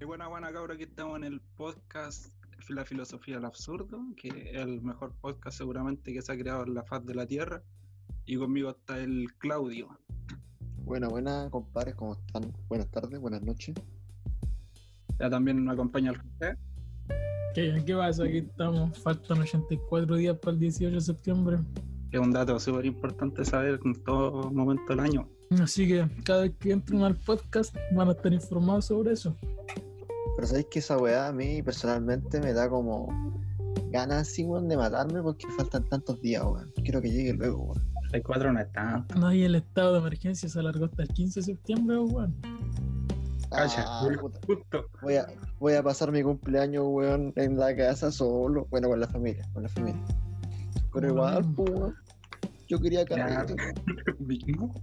Y buena, buena cabra, aquí estamos en el podcast La Filosofía del Absurdo, que es el mejor podcast seguramente que se ha creado en la faz de la Tierra. Y conmigo está el Claudio. Buena, buena, compadres, ¿cómo están? Buenas tardes, buenas noches. Ya también nos acompaña el José. ¿Qué, ¿Qué pasa? Aquí estamos, faltan 84 días para el 18 de septiembre. Es un dato súper importante saber en todo momento del año. Así que cada vez que entren al podcast van a estar informados sobre eso. Pero sabéis que esa weá a mí personalmente me da como ganas weón, de matarme porque faltan tantos días, weón. Quiero que llegue luego, weón. El 4 no es tanto. No, y el estado de emergencia se alargó hasta el 15 de septiembre, weón. Calla, Ah, justo. Voy a, voy a pasar mi cumpleaños, weón, en la casa solo. Bueno, con la familia, con la familia. Pero igual, pues, weón. Yo quería Ya. Mismo.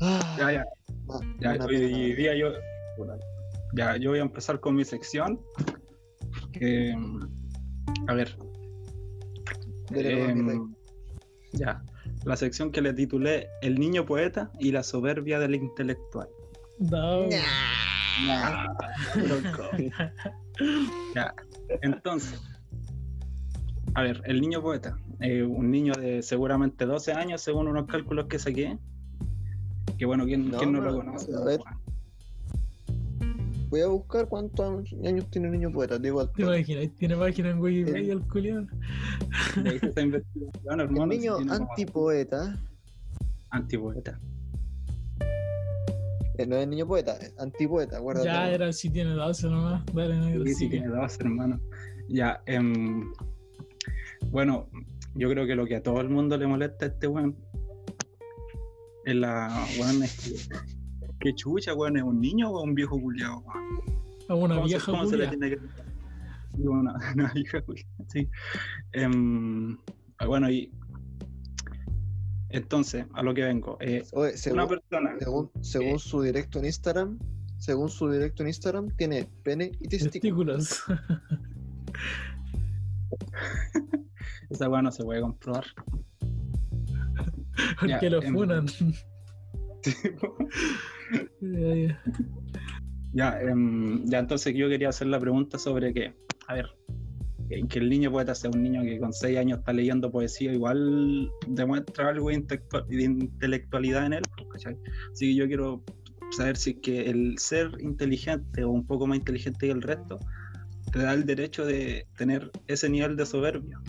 Ah, Ya, ya. Ya, una hoy día yo. Ya, yo voy a empezar con mi sección. Que. A ver. Dele, em, ya. La sección que le titulé El niño poeta y la soberbia del intelectual. Da, weón. Ya. Entonces. A ver, el niño poeta. eh, un niño de seguramente 12 años, según unos cálculos que saqué. Que bueno, ¿quién No, quién no, lo conoce? Voy a buscar cuántos años tiene un niño poeta. Digo, al ¿Te imaginas? Tiene página en Wikipedia el culiado. Hermano, El si niño antipoeta. Antipoeta. eh, no es niño poeta, es antipoeta, acuérdate. Ya era si tiene 12 nomás. Dale, negro, Sí, sigue. tiene dos hermanos. Ya, em, bueno, yo creo que lo que a todo el mundo le molesta a este weón es la weón es que, que chucha, weón, es un niño o un viejo culiado, weón. A una ¿Cómo se- vieja cómo se le culia. tiene que Digo, una, una vieja culiao, sí. Em, bueno, y entonces, a lo que vengo. eh, Oye, según, una persona. según, según su directo en Instagram, según su directo en Instagram, tiene pene y testículos. Testículos. Esa weá no se puede comprobar. Porque Ya, lo em, funan. Ya, em, ya entonces yo quería hacer la pregunta sobre que, a ver, que, el niño poeta sea un niño que con 6 años está leyendo poesía, igual demuestra algo de, intelectual- de intelectualidad en él. pues, ¿cachai? Así que yo quiero saber si es que el ser inteligente o un poco más inteligente que el resto te da el derecho de tener ese nivel de soberbia.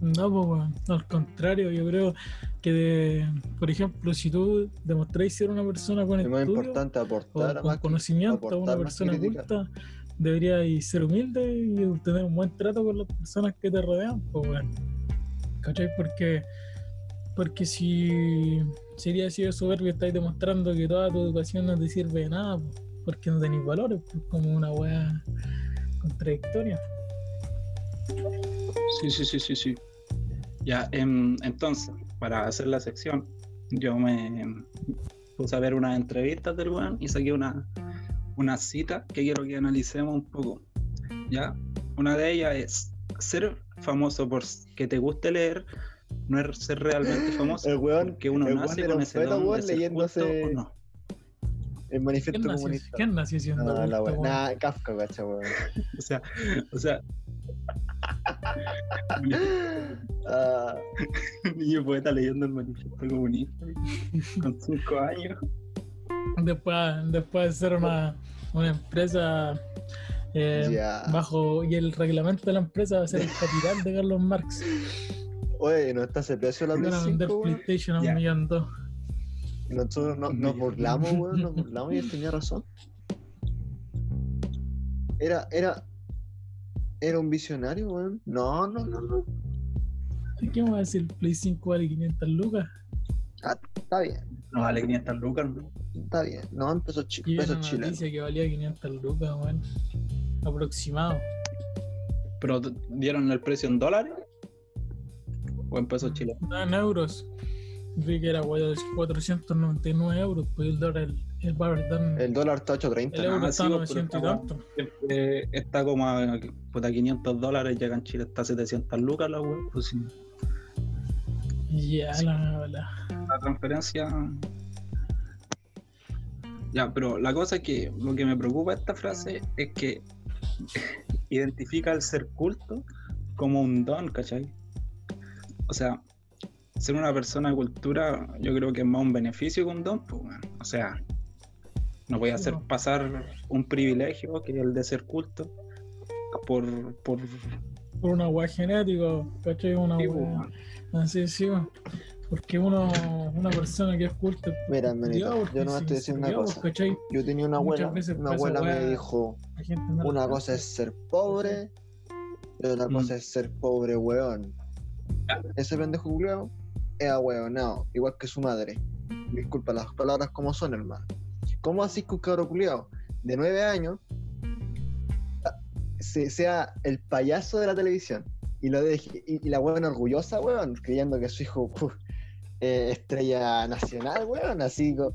No, pues, al contrario, yo creo que, de- por ejemplo, si tú demostráis ser una persona con Es más importante o aportar con más que- conocimiento, aportar una persona culta, deberías ser humilde y tener un buen trato con las personas que te rodean, pues. ¿Cachai? Porque, porque si sería así de soberbio, estáis demostrando que toda tu educación no te sirve de nada, pues, porque no tenéis valores, pues, como una weá contradictoria. Sí, sí, sí, sí, sí. Ya, em, entonces, para hacer la sección, yo me puse a ver unas entrevistas del weón y saqué una, una cita que quiero que analicemos un poco. Ya, una de ellas es ser famoso por que te guste leer, no es ser realmente famoso. El weón, porque uno el nace con ese don weón, de ser leyéndose- culto o no. el manifiesto ¿Quién nació, comunista. quién nació siendo No, la weón? Nah, Kafka, gacha, weón. O sea, o sea, Un niño poeta leyendo el manifiesto comunista con cinco años. Después, después de ser una, una empresa eh, bajo y el reglamento de la empresa va a ser el capital de Carlos Marx. Oye, ¿no está ese precio la Van a Play vender 5, weón? PlayStation a un millón dos. Nosotros no- nos burlamos, weón, nos burlamos y él tenía razón. Era, era, era un visionario, weón. No, no, no, no. ¿Qué me va a decir? El Play 5 vale 500 lucas. Está bien, No vale 500 lucas, ¿no? está bien. No, en pesos, chi chilenos. noticia que valía 500 lucas, weón. Aproximado. ¿Pero dieron el precio en dólares? ¿O en pesos chilenos? No, en euros. Vi que era weón, 499 euros, pues el dólar, el, dólar está a 8.30. el euro está sí, a pues, 900 y tanto. Siempre está como a puta, 500 dólares, llega en Chile está a 700 lucas la web. Pues sí, Ya, la, la. la transferencia Ya, pero la cosa es que lo que me preocupa de esta frase es que identifica el ser culto como un don, ¿cachai? O sea, ser una persona de cultura yo creo que es más un beneficio que un don, pues. O sea, no voy a hacer No. pasar un privilegio que es el de ser culto por... por Por una weá genética, ¿cachai? Una sí, pues. Así sí. Porque uno, una persona que es culta. Mira, porque yo si voy a decir una estudiado, cosa. ¿cachai? Yo tenía una abuela, una abuela me dijo, no una cosa es ser pobre y otra Mm. cosa es ser pobre, weón. Ya. Ese pendejo culiao es ahueonado, igual que su madre. Disculpa las palabras como son, hermano. ¿Cómo así que un cabro culiao de nueve años se- sea el payaso de la televisión? Y, lo y, la weón orgullosa, weón, creyendo que su hijo eh, estrella nacional, weón, así co-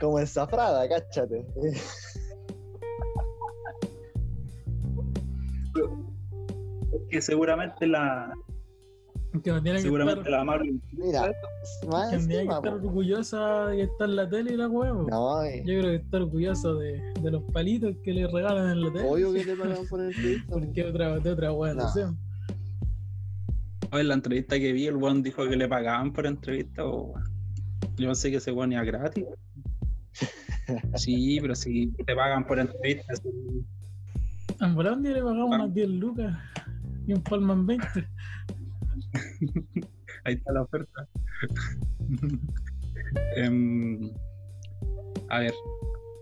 como el zafrada, cáchate. Que seguramente la, Que no tiene que seguramente estar, la madre Mira, más que tiene que encima, estar orgullosa de que está en la tele y la. No, eh, Yo creo que está orgulloso de, de los palitos que le regalan en la tele. obvio que te pagan por entrevista. po. Porque otra, de otra weá, no. No. sé. Hoy en la entrevista que vi, el weón dijo que le pagaban por entrevista. O... Yo pensé que ese weón iba gratis. Sí, pero si te pagan por entrevista, sí. En le pagamos unas 10 lucas y un palman 20. ahí está la oferta. Em, a ver,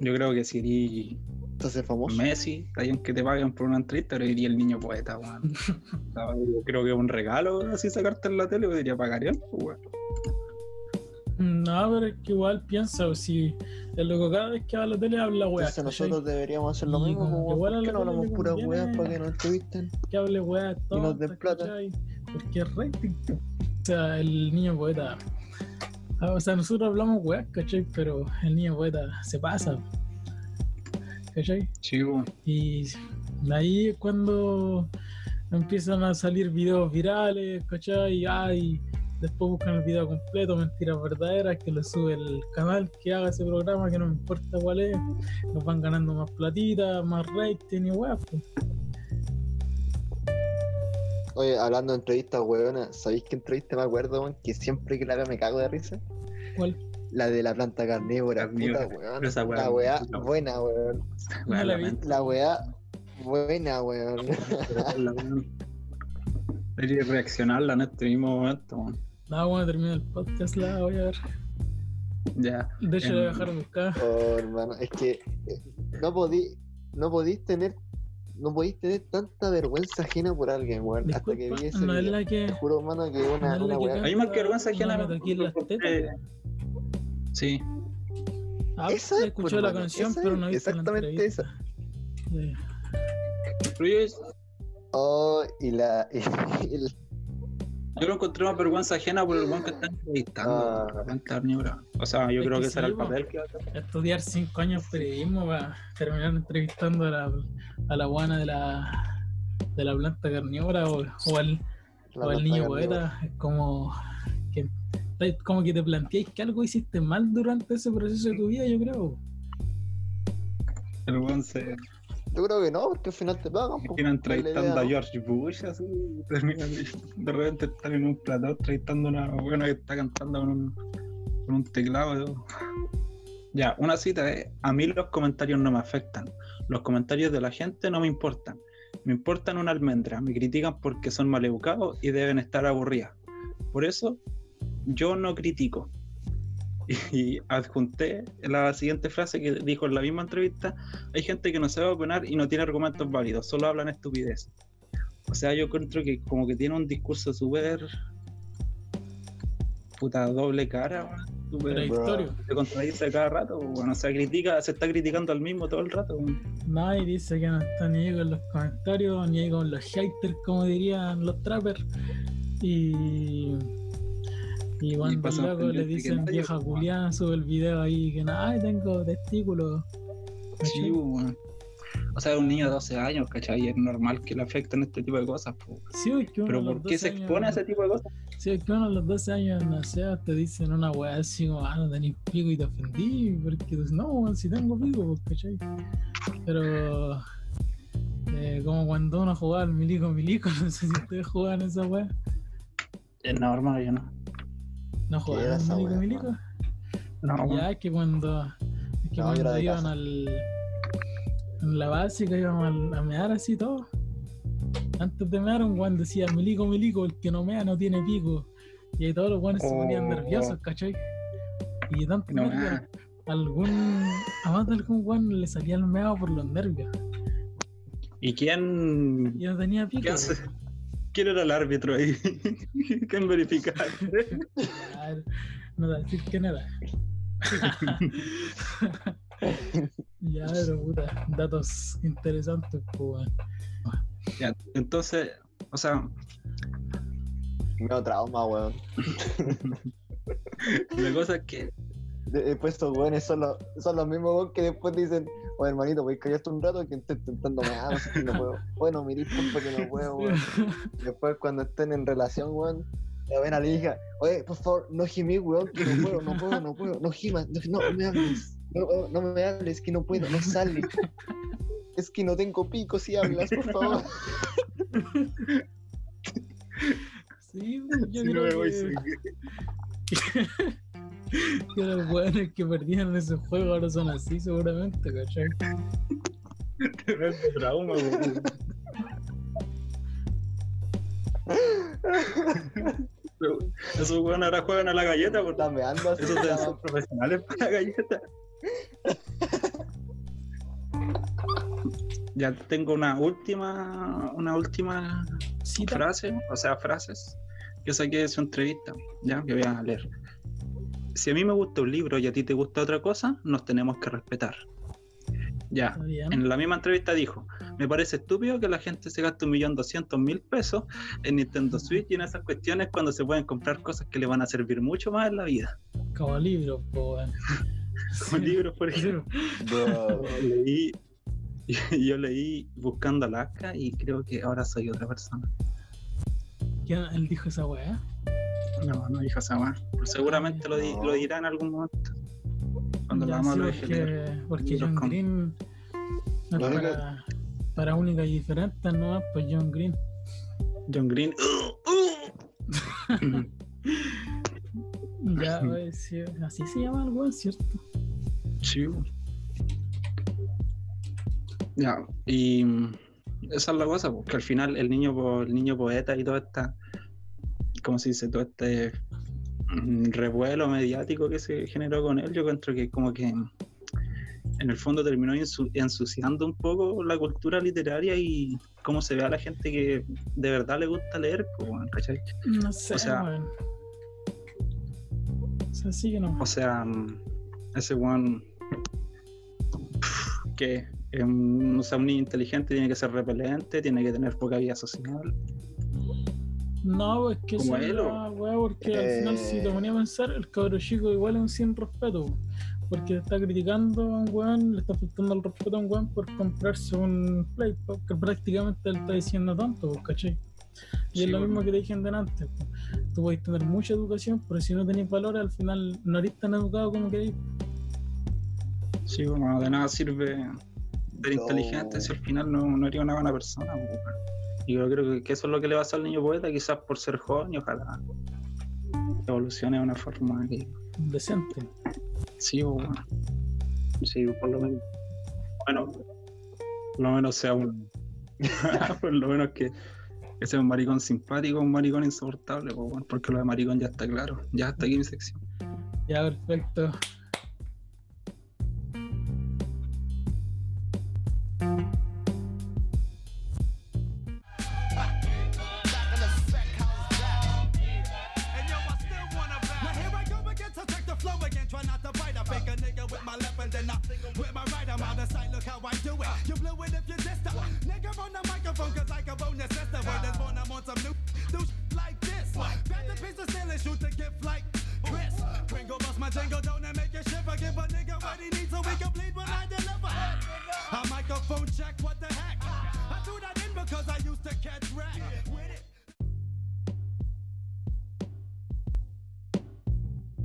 yo creo que si eres Entonces famoso. Messi, está bien que te paguen por una entrevista, pero iría el niño poeta, weón. Yo creo que es un regalo así sacarte en la tele, yo diría pagarían, pues, weón. No, pero es que igual piensa, o si el loco cada vez que va a la tele habla weá. Entonces nosotros deberíamos hacer lo Y mismo, como igual ¿por qué no hablamos puras weas para que nos entrevisten? que hable weá Y nos den plata. ¿cachai? Porque es rating. O sea, el niño poeta. ah, O sea, nosotros hablamos weá, ¿cachai? Pero el niño poeta se pasa. ¿cachai? Sí. Y ahí es cuando empiezan a salir videos virales, ¿cachai? Y ay, después buscan el video completo, mentiras verdaderas, que lo sube el canal que haga ese programa, que no me importa cuál es, nos van ganando más platita, más rating y weá. pues. Oye, hablando de entrevistas, weona, ¿sabéis qué entrevista me acuerdo, weón? Que siempre que la veo me cago de risa. ¿Cuál? La de la planta carnívora, puta, weón. Esa La weá buena, weón. No la vi. lamento. La weá buena, weón. La weón. Debería reaccionarla en este mismo momento, weón. Nada, bueno, termina el podcast, la voy a ver. Ya. De hecho, la voy a Em, dejar buscar. Oh, hermano, es que eh, no podí, no podís tener, no podís tener tanta vergüenza ajena por alguien, weón. Hasta que vi ese no es video. la que. Te juro, hermano, que una, no una que A mí más que vergüenza ajena no me toqué las tetas. Sí. Ah, Esa es, escuché pues, la canción, esa pero no he visto la exactamente entrevista. Sí. Pero yo, Oh, y la. y el- yo lo encontré más vergüenza ajena por el weón que está entrevistando. Ah. la planta carnívora. O sea, yo Es creo que que ese era el papel que. Estudiar cinco años periodismo para terminar entrevistando a la, a la guana de la, de la planta carnívora o, o al, o al niño poeta. Es como que, como que te planteáis que algo hiciste mal durante ese proceso de tu vida, yo creo. El weón se Yo creo que no, porque al final te pagan. po. termina Es la entrevistando a ¿no? George Bush, así. De repente están en un plató entrevistando a una buena que está cantando con un, con un teclado. Ya, una cita es: A mí los comentarios no me afectan. Los comentarios de la gente no me importan. Me importan una almendra. Me critican porque son maleducados y deben estar aburridas. Por eso, yo no critico. Y adjunté la siguiente frase que dijo en la misma entrevista: Hay gente que no sabe opinar y no tiene argumentos válidos, solo hablan estupidez. O sea, yo encuentro que como que tiene un discurso súper puta doble cara, súper se contradice cada rato, bueno, o sea, critica, se está criticando al mismo todo el rato. Nadie dice que no está ni ahí con los comentarios, ni ahí con los haters, como dirían los trappers. Y. Y cuando pasan el loco le dicen vieja culiada, sube el video ahí que ay tengo testículos. Sí, weón. O sea, un niño de 12 años, ¿cachai? Es normal que le afecten este tipo de cosas. po. Sí, es que Pero ¿por qué se 12 expone a ese tipo de cosas? Sí, es que uno a los 12 años no sé, te dicen una weá así como, ah, no tenés pico y te ofendí, porque no, weón, si tengo pico, pues, ¿cachai? Pero, eh, como cuando uno jugaba al milico milico, no sé si ustedes jugaban esa weá. Es normal, yo no. ¿No esa milico milico? No, Ya, que cuando, es que No, yo cuando iban casa. al, en la básica íbamos al- a mear así todo. Antes de mear, un guan decía, milico, milico, el que no mea no tiene pico. Y ahí todos los guanes se ponían Oh. nerviosos, ¿cachai? Y de tanto No, algún, a más de algún guan le salía el meado por los nervios. ¿Y quién, Y no tenía pico. ¿Quién era el árbitro ahí? ¿Quién verificaba? A ver, no te voy a decir que nada. ya, pero puta, datos interesantes, pues, weón. Ya, entonces, o sea, Medio trauma, weón. la cosa es que De- Después estos weones son los, son los mismos weones que después dicen, oye hermanito, voy a callarte un rato que estoy intentando mear, no sé si no puedo. Bueno, me disculpa que no puedo, weón. Después cuando estén en relación, weón, la ven a la hija, oye, por favor, no gimí, weón, que no puedo, no puedo, no puedo, no gimas, no, no me hables, no, no me hables, que no puedo, no sale. Es que no tengo pico si hablas, por favor. Sí, yo si no creo me voy, que, sí. que los weones que perdían ese juego ahora son así, seguramente, ¿cachai? Tremendo trauma, weón. Esos weones ahora juegan a la galleta, porque Está meando así. esos deben ser profesionales para la galleta. Ya tengo una última, una última Cita. frase, o sea, frases que saqué de su entrevista, ya que voy a leer. Si a mí me gusta un libro y a ti te gusta otra cosa, nos tenemos que respetar. Ya, en la misma entrevista dijo, me parece estúpido que la gente se gaste un millón doscientos mil pesos en Nintendo Switch y en esas cuestiones cuando se pueden comprar cosas que le van a servir mucho más en la vida. Como libro, po, weón. Como libros, por ejemplo. Bro. Leí, yo leí Buscando Alaska y creo que ahora soy otra persona. ¿Quién- Él dijo esa weá. No, no dijo esa más. Seguramente lo, di- lo dirá en algún momento. Cuando Ya, la vamos sí, a deje leer. porque, porque Libros John Green No, para, para única y diferente, ¿no? Pues John Green. John Green. Ya, pues, sí, así se llama el weón, ¿cierto? Sí. Ya, y esa es la cosa, porque al final el niño el niño poeta y toda esta, ¿cómo se dice? Todo este mm, revuelo mediático que se generó con él, yo encuentro que como que en el fondo terminó ensu- ensuciando un poco la cultura literaria y cómo se ve a la gente que de verdad le gusta leer, pues, ¿cachai? No sé, O sea-. O sea, sí que no. O sea, mm, ese weón que es un, o sea, un niño inteligente tiene que ser repelente, tiene que tener poca vida social. No, pues que es la weá, porque al final si te Eh. ponía a pensar, el cabro chico igual es un sin respeto. Po. Porque está criticando a un weón, le está faltando el respeto a un weón por comprarse un play, po, que prácticamente le está diciendo tanto, ¿cachai? Y Sí, es lo bueno. mismo que te dije antes. po. Tú podés tener mucha educación, pero si no tenés valores, al final no eres tan educado como queréis. Sí, como de nada sirve ser No. inteligente si al final no, no eres una buena persona. Y yo creo que, que eso es lo que le pasa al niño poeta, quizás por ser joven y ojalá evolucione de una forma que Decente. Sí, weón. sí, por lo menos. Bueno, por lo menos sea un. por lo menos que, sea un maricón simpático, un maricón insoportable, porque lo de maricón ya está claro. Ya hasta aquí mi sección. Ya, perfecto. Jingle, don't and make it shiver. Give a nigga what he needs so we can bleed when I deliver. A microphone Phone check, what the heck? I threw that in because I used to catch wreck with it.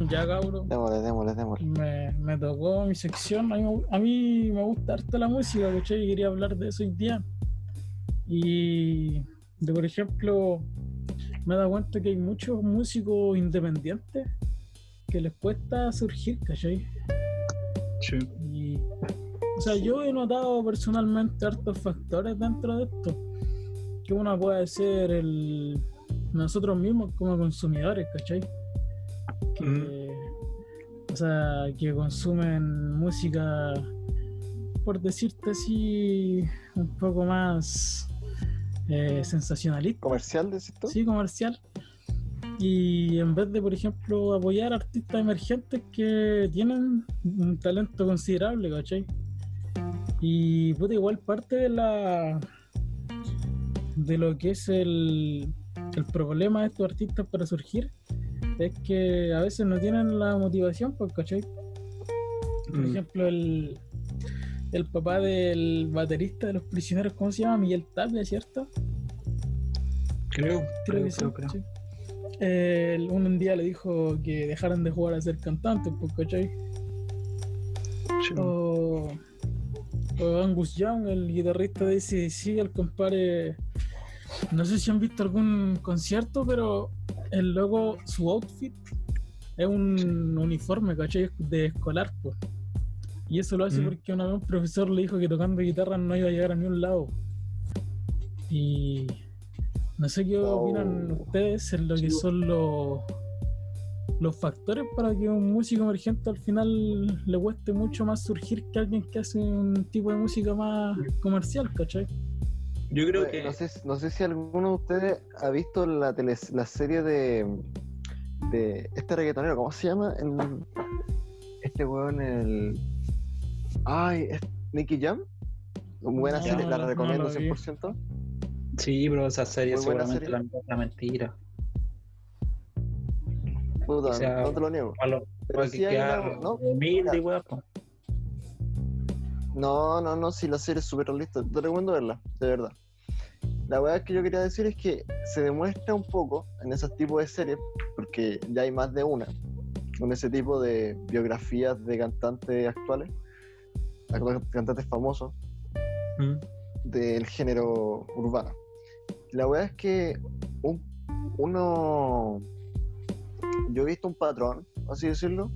Ya, cabrón. Démosle, démosle, démosle. Me, me tocó mi sección. A mí, me- a mí me gusta harto la música, ¿cachai? Y quería hablar de eso hoy día. Y, de, por ejemplo, me he dado cuenta que hay muchos músicos independientes que les cuesta surgir, ¿cachai? Sí. Y, o sea, yo he notado personalmente hartos factores dentro de esto. Que uno puede ser el, nosotros mismos como consumidores, ¿cachai? Que, O sea, que consumen música, por decirte así, un poco más eh, sensacionalista. ¿Comercial, decís tú? Sí, comercial. Y en vez de, por ejemplo, apoyar artistas emergentes que tienen un talento considerable, ¿cachai? Y puta, igual parte de la de lo que es el, el problema de estos artistas para surgir es que a veces no tienen la motivación, pues, ¿cachai? Por Mm. ejemplo, el, el papá del baterista de los prisioneros, ¿cómo se llama? Miguel Tapia, ¿cierto? Creo, Creo creo, que sí. creo. Eh, un día le dijo que dejaran de jugar a ser cantantes, pues, ¿cachai? Sí. O, o Angus Young, el guitarrista de ACDC, el compadre. No sé si han visto algún concierto, pero el logo, su outfit es un uniforme, ¿cachai? De escolar, pues. Y eso lo hace Mm. porque una vez un profesor le dijo que tocando guitarra no iba a llegar a ningún lado. Y no sé qué Oh. opinan ustedes en lo que son los los factores para que un músico emergente al final le cueste mucho más surgir que alguien que hace un tipo de música más comercial, ¿cachai? Yo creo que. No sé, no sé si alguno de ustedes ha visto la, tele, la serie de, de este reggaetonero, ¿cómo se llama? El- este weón, el... Ay, ¿es Nicky Jam? Buena No, serie, la no, no recomiendo vi. 100%. Sí, pero esa serie Muy buena seguramente serie. la, la mentira. Puta, O sea, no te lo niego. Pero sí hay una- ¿no? humilde. No, no, no, si la serie es súper realista. Te recomiendo verla, de verdad. La verdad que yo quería decir es que se demuestra un poco en esos tipos de series, porque ya hay más de una, con ese tipo de biografías de cantantes actuales, actuales cantantes famosos Mm. del género urbano. La verdad es que un- uno. Yo he visto un patrón, así decirlo,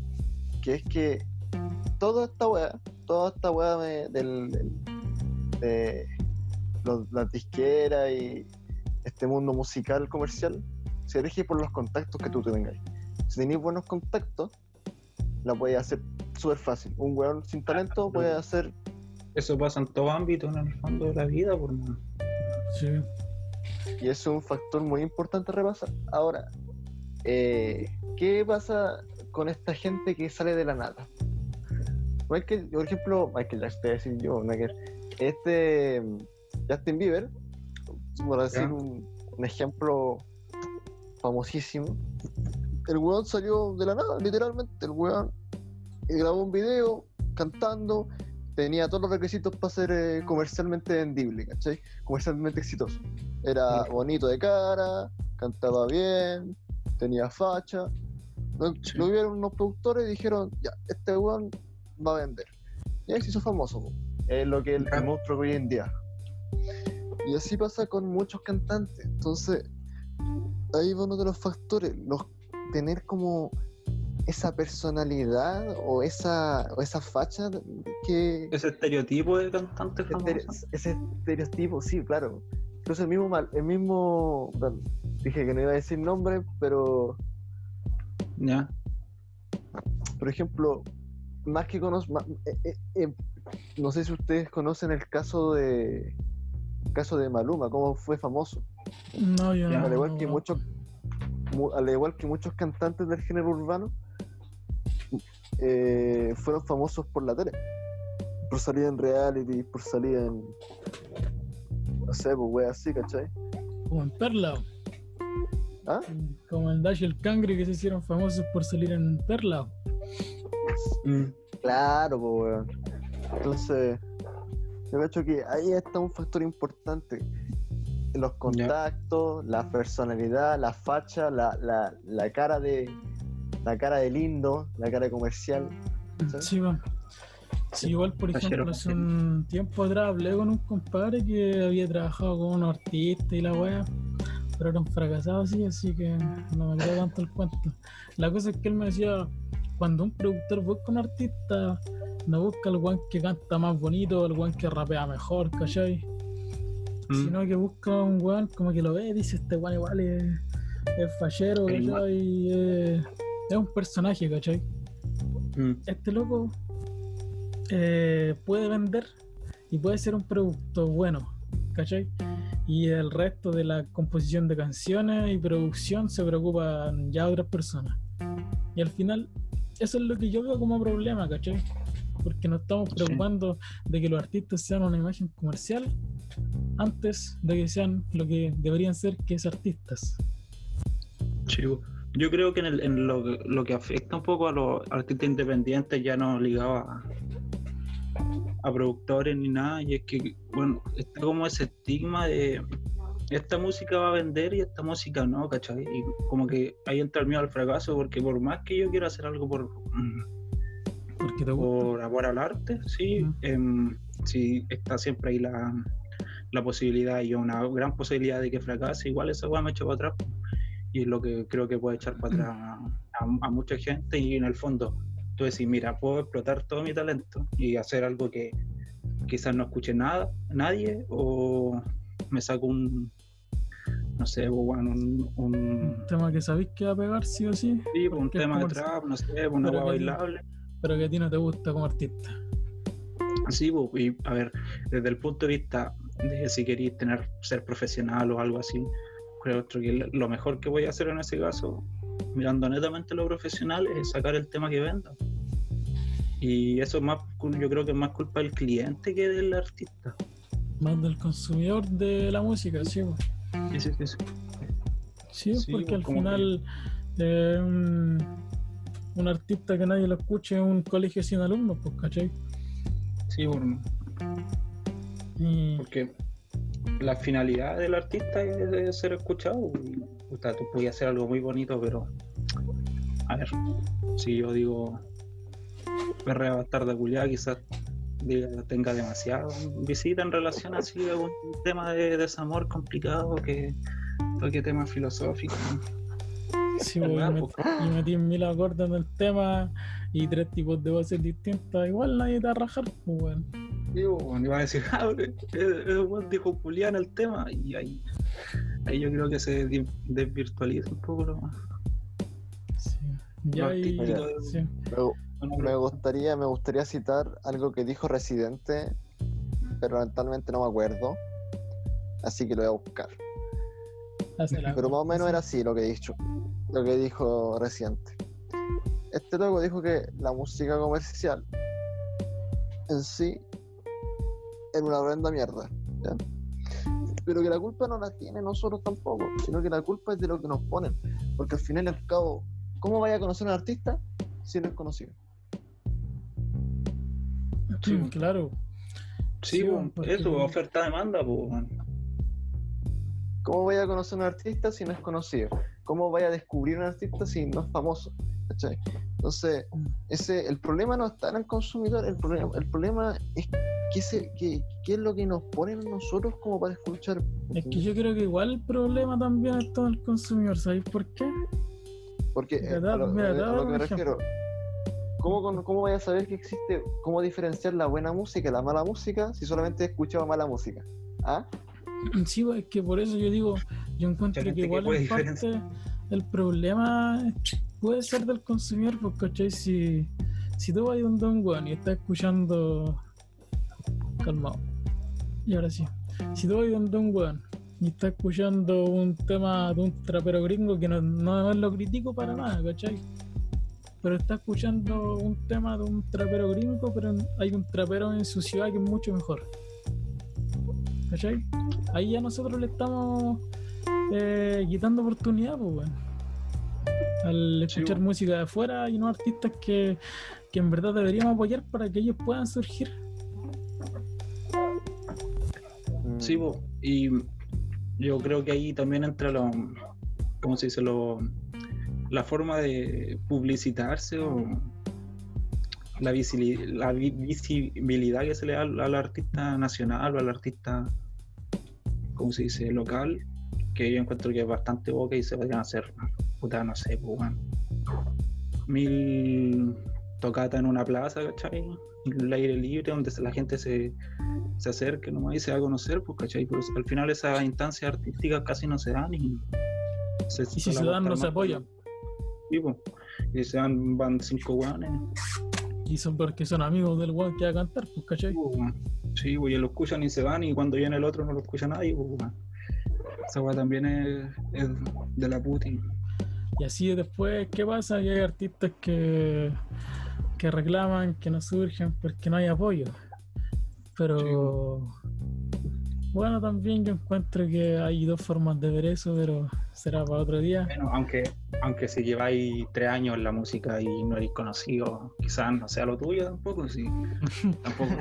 que es que toda esta weá, toda esta weá de, del- del- de los- las disqueras y este mundo musical comercial se rige por los contactos que tú tengas. Si tenés buenos contactos, la puedes hacer súper fácil. Un weón sin talento puede hacer Eso pasa en todo ámbito, en el fondo de la vida, por mano. Sí. Y es un factor muy importante a repasar. Ahora, eh, ¿qué pasa con esta gente que sale de la nada? Michael, por ejemplo, Michael Jackson, te voy a decir yo, ver. este mm, Justin Bieber, por decir un, un ejemplo famosísimo, el weón salió de la nada, literalmente. El weón eh, grabó un video cantando, tenía todos los requisitos para ser eh, comercialmente vendible, ¿cachai? Comercialmente exitoso. Era Sí. bonito de cara, cantaba bien, tenía facha. Lo, Sí. lo vieron unos productores y dijeron, ya, este weón va a vender. Y ahí se hizo famoso, po. es lo que el, el monstruo que hoy en día. Y así pasa con muchos cantantes. Entonces, ahí va uno de los factores, los, tener como esa personalidad o esa, o esa facha que, Ese estereotipo de cantante Estere- ese estereotipo, sí, claro. Incluso el mismo, mal- el mismo, bueno, dije que no iba a decir nombre, pero Ya. por ejemplo, más que conozco, no sé si ustedes conocen el caso de caso de Maluma, cómo fue famoso. No, yo Ya. no. al igual no que muchos, mu- al igual que muchos cantantes del género urbano, eh, fueron famosos por la tele, por salir en reality, por salir en, no sé, pues wea así, ¿cachai? Como en Perla. ¿Ah? Como el Dash y el Cangre que se hicieron famosos por salir en Perla. Mm. Claro, pues weón. Entonces, Yo que ahí está un factor importante. Los contactos, la personalidad, la facha, la, la, la cara de la cara de lindo, la cara de comercial. ¿sabes? Sí, bueno. Sí, igual, por ejemplo, hace un tiempo atrás hablé con un compadre que había trabajado con unos artistas y la wea, pero eran fracasados, sí, así que no me creo tanto el cuento. La cosa es que él me decía, cuando un productor busca un artista, no busca al weón que canta más bonito, al weón que rapea mejor, ¿cachai? Mm. Sino que busca un weón como que lo ve y dice, este weón igual es, es fachero, El ¿cachai? Y es, es un personaje, ¿cachai? Mm. este loco eh, puede vender y puede ser un producto bueno, ¿cachai? Y el resto de la composición de canciones y producción se preocupan ya otras personas. Y al final, eso es lo que yo veo como problema, ¿cachai? Porque nos estamos Sí. preocupando de que los artistas sean una imagen comercial antes de que sean lo que deberían ser, que es artistas. Bo. Yo creo que en, el- en lo, que- lo que afecta un poco a los artistas independientes ya no ligado a, a productores ni nada, y es que, bueno, está como ese estigma de esta música va a vender y esta música no, ¿cachai? Y como que ahí entra el miedo al fracaso, porque por más que yo quiera hacer algo por, Porque te gusta. por amor al arte, sí, em, sí está siempre ahí la, la posibilidad y una gran posibilidad de que fracase, igual esa weá me echa para atrás y es lo que creo que puede echar para atrás a, a mucha gente y en el fondo tú decís, mira, puedo explotar todo mi talento y hacer algo que quizás no escuche nada, nadie o me saco un, no sé, bueno, un, un, Un tema que sabéis que va a pegar sí o sí, sí, un que es tema de trap, no sé, una Pero weá que- bailable. pero que a ti no te gusta como artista. Sí, bu, y a ver, desde el punto de vista de si queréis tener, ser profesional o algo así, creo que lo mejor que voy a hacer en ese caso, mirando netamente lo profesional, es sacar el tema que venda. Y eso es más, yo creo que es más culpa del cliente que del artista. Más del consumidor de la música, sí. Sí, sí, sí, sí. Sí, porque pues, al final eh, un, un artista que nadie lo escuche es un colegio sin alumnos, pues, ¿cachai? Sí, Y porque la finalidad del artista es, ser escuchado. Y, puta, tú podías hacer algo muy bonito, pero a ver, si yo digo perrea bastarda culiada, quizás diga- tenga demasiada visita en relación así a un tema de desamor complicado que toque temas filosóficos. sí, Es pues, y, metí mil acordes en el tema y tres tipos de voces distintas, igual nadie te va a rajar, pues, weón. Digo, bueno, iba a decir, ah, dijo Julián el tema, y ahí, ahí yo creo que se desvirtualiza un poco lo Sí. Ya de- sí. Me, me gustaría, me gustaría citar algo que dijo Residente, pero lamentablemente no me acuerdo. Así que lo voy a buscar. Pero más o menos era así lo que he dicho, lo que dijo Residente. Este loco dijo que la música comercial en sí era una horrenda mierda. ¿ya? Pero que la culpa no la tiene nosotros tampoco, sino que la culpa es de lo que nos ponen. Porque al final y al cabo, ¿cómo vaya a conocer a un artista si no es conocido? Sí. Claro. Sí, Sí, bueno, porque- eso, oferta-demanda, pues. ¿Cómo vaya a conocer a un artista si no es conocido? ¿Cómo vaya a descubrir un artista si no es famoso? ¿Cachai? Entonces, ese, el problema no está en el consumidor, el problema, el problema es qué, se, qué, qué es lo que nos ponen a nosotros como para escuchar. Es que yo creo que igual el problema también está en el consumidor, ¿sabéis por qué? Porque eh, da- a lo, mira, a da lo que un me refiero, ¿cómo, ¿cómo vaya a saber que existe, cómo diferenciar la buena música y la mala música si solamente he escuchado mala música? ¿Ah? Sí, pues, es que por eso yo digo, yo encuentro que que igual puede en parte el problema puede ser del consumidor, pues, ¿cachai? Si, si tú vas a un Don Juan y estás escuchando... Calmado. Y ahora sí. Si tú vas a un Don Juan y estás escuchando un tema de un trapero gringo que no, no lo critico para nada, ¿cachai? Pero está escuchando un tema de un trapero gringo, pero hay un trapero en su ciudad que es mucho mejor. ¿Cachai? Ahí ya nosotros le estamos eh, quitando oportunidad, pues, weón. Al escuchar música de afuera y no artistas que, que en verdad deberíamos apoyar para que ellos puedan surgir. Sí, y yo creo que ahí también entra lo, ¿cómo se dice? Lo, la forma de publicitarse o la, visili- la vi- visibilidad que se le da al, al artista nacional o al artista, ¿cómo se dice? Local, que yo encuentro que es bastante boca y se podrían hacer, puta, no sé, pues, mil tocatas en una plaza, ¿cachai? En el aire libre, donde la gente se, se acerque nomás y se va a conocer, pues, ¿cachai? Pero al final esas instancias artísticas casi no se dan y se, Y si se dan, no se apoyan. Sí, pues. Y se dan, van cinco guanes. Y son porque son amigos del weón que va a cantar, pues, ¿cachai? pues. Sí, pues, y lo escuchan y se van, y cuando viene el otro no lo escucha nadie, pues. Esa weá también es, es de la Putin. Y así después, ¿qué pasa? Que hay artistas que, que reclaman que no surgen porque no hay apoyo. Pero bueno, también yo encuentro que hay dos formas de ver eso, pero será para otro día. Bueno, aunque, aunque si lleváis tres años en la música y no eres conocido, quizás no sea lo tuyo tampoco, sí. Tampoco,